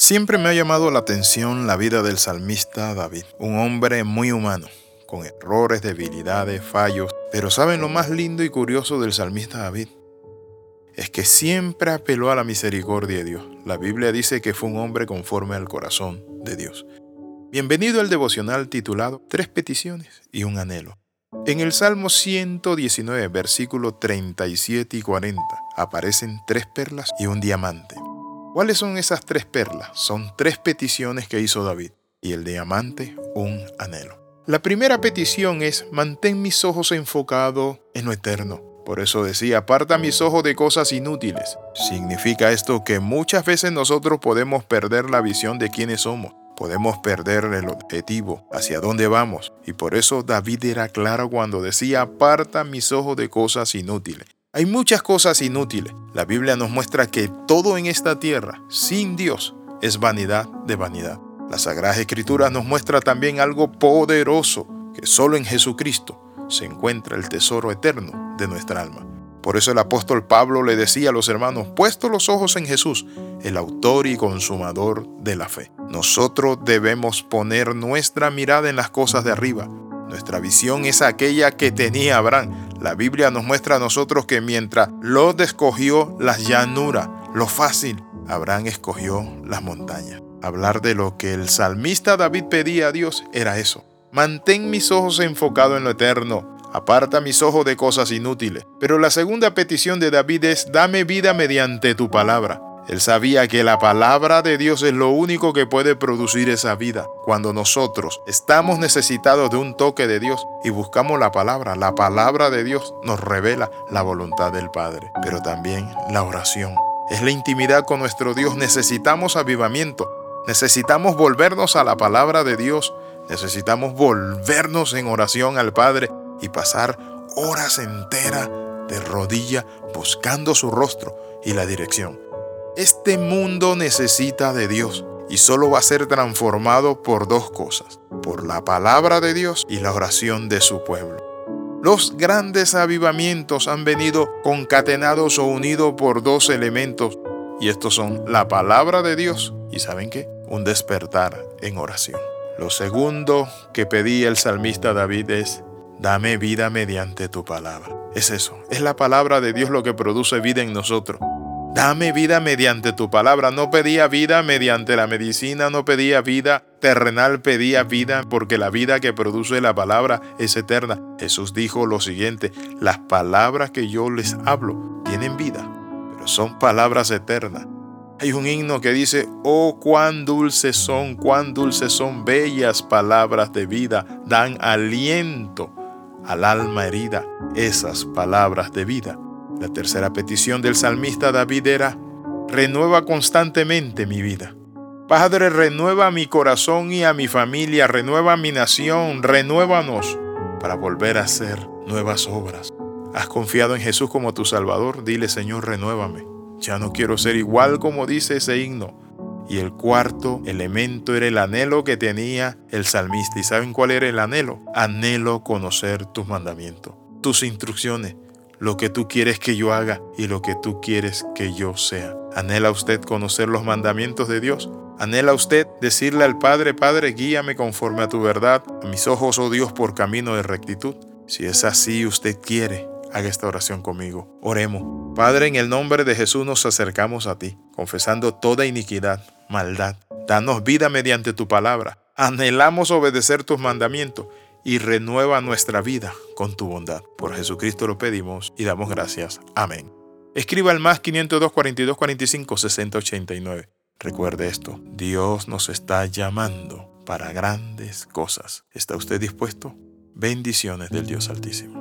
Siempre me ha llamado la atención la vida del salmista David, un hombre muy humano, con errores, debilidades, fallos, pero ¿saben lo más lindo y curioso del salmista David? Es que siempre apeló a la misericordia de Dios. La Biblia dice que fue un hombre conforme al corazón de Dios. Bienvenido al devocional titulado Tres peticiones y un anhelo. En el Salmo 119, versículos 37 y 40, aparecen tres perlas y un diamante. ¿Cuáles son esas tres perlas? Son tres peticiones que hizo David y el diamante un anhelo. La primera petición es mantén mis ojos enfocados en lo eterno. Por eso decía, aparta mis ojos de cosas inútiles. Significa esto que muchas veces nosotros podemos perder la visión de quiénes somos. Podemos perder el objetivo, hacia dónde vamos. Y por eso David era claro cuando decía, aparta mis ojos de cosas inútiles. Hay muchas cosas inútiles. La Biblia nos muestra que todo en esta tierra, sin Dios, es vanidad de vanidad. La Sagrada Escritura nos muestra también algo poderoso, que solo en Jesucristo se encuentra el tesoro eterno de nuestra alma. Por eso el apóstol Pablo le decía a los hermanos, puesto los ojos en Jesús, el autor y consumador de la fe. Nosotros debemos poner nuestra mirada en las cosas de arriba. Nuestra visión es aquella que tenía Abraham, la Biblia nos muestra a nosotros que mientras Lot escogió las llanuras, lo fácil, Abraham escogió las montañas. Hablar de lo que el salmista David pedía a Dios era eso. Mantén mis ojos enfocados en lo eterno, aparta mis ojos de cosas inútiles. Pero la segunda petición de David es, dame vida mediante tu palabra. Él sabía que la palabra de Dios es lo único que puede producir esa vida. Cuando nosotros estamos necesitados de un toque de Dios y buscamos la palabra, la palabra de Dios nos revela la voluntad del Padre, pero también la oración. Es la intimidad con nuestro Dios. Necesitamos avivamiento. Necesitamos volvernos a la palabra de Dios. Necesitamos volvernos en oración al Padre y pasar horas enteras de rodilla buscando su rostro y la dirección. Este mundo necesita de Dios y solo va a ser transformado por dos cosas, por la palabra de Dios y la oración de su pueblo. Los grandes avivamientos han venido concatenados o unidos por dos elementos y estos son la palabra de Dios y ¿saben qué? Un despertar en oración. Lo segundo que pedía el salmista David es, dame vida mediante tu palabra. Es eso, es la palabra de Dios lo que produce vida en nosotros. Dame vida mediante tu palabra. No pedía vida mediante la medicina, no pedía vida terrenal, pedía vida porque la vida que produce la palabra es eterna. Jesús dijo lo siguiente, las palabras que yo les hablo tienen vida, pero son palabras eternas. Hay un himno que dice, oh, cuán dulces son, cuán dulces son, bellas palabras de vida, dan aliento al alma herida, esas palabras de vida. La tercera petición del salmista David era, renueva constantemente mi vida. Padre, renueva mi corazón y a mi familia, renueva mi nación, renuévanos para volver a hacer nuevas obras. ¿Has confiado en Jesús como tu Salvador? Dile, Señor, renuévame. Ya no quiero ser igual como dice ese himno. Y el cuarto elemento era el anhelo que tenía el salmista. ¿Y saben cuál era el anhelo? Anhelo conocer tus mandamientos, tus instrucciones lo que tú quieres que yo haga y lo que tú quieres que yo sea. ¿Anhela usted conocer los mandamientos de Dios? ¿Anhela usted decirle al Padre, Padre, guíame conforme a tu verdad, a mis ojos, oh Dios, por camino de rectitud? Si es así, usted quiere, haga esta oración conmigo. Oremos. Padre, en el nombre de Jesús nos acercamos a ti, confesando toda iniquidad, maldad. Danos vida mediante tu palabra. Anhelamos obedecer tus mandamientos y renueva nuestra vida con tu bondad. Por Jesucristo lo pedimos y damos gracias. Amén. Escriba al más 502 42 45 60 89. Recuerde esto, Dios nos está llamando para grandes cosas. ¿Está usted dispuesto? Bendiciones del Dios Altísimo.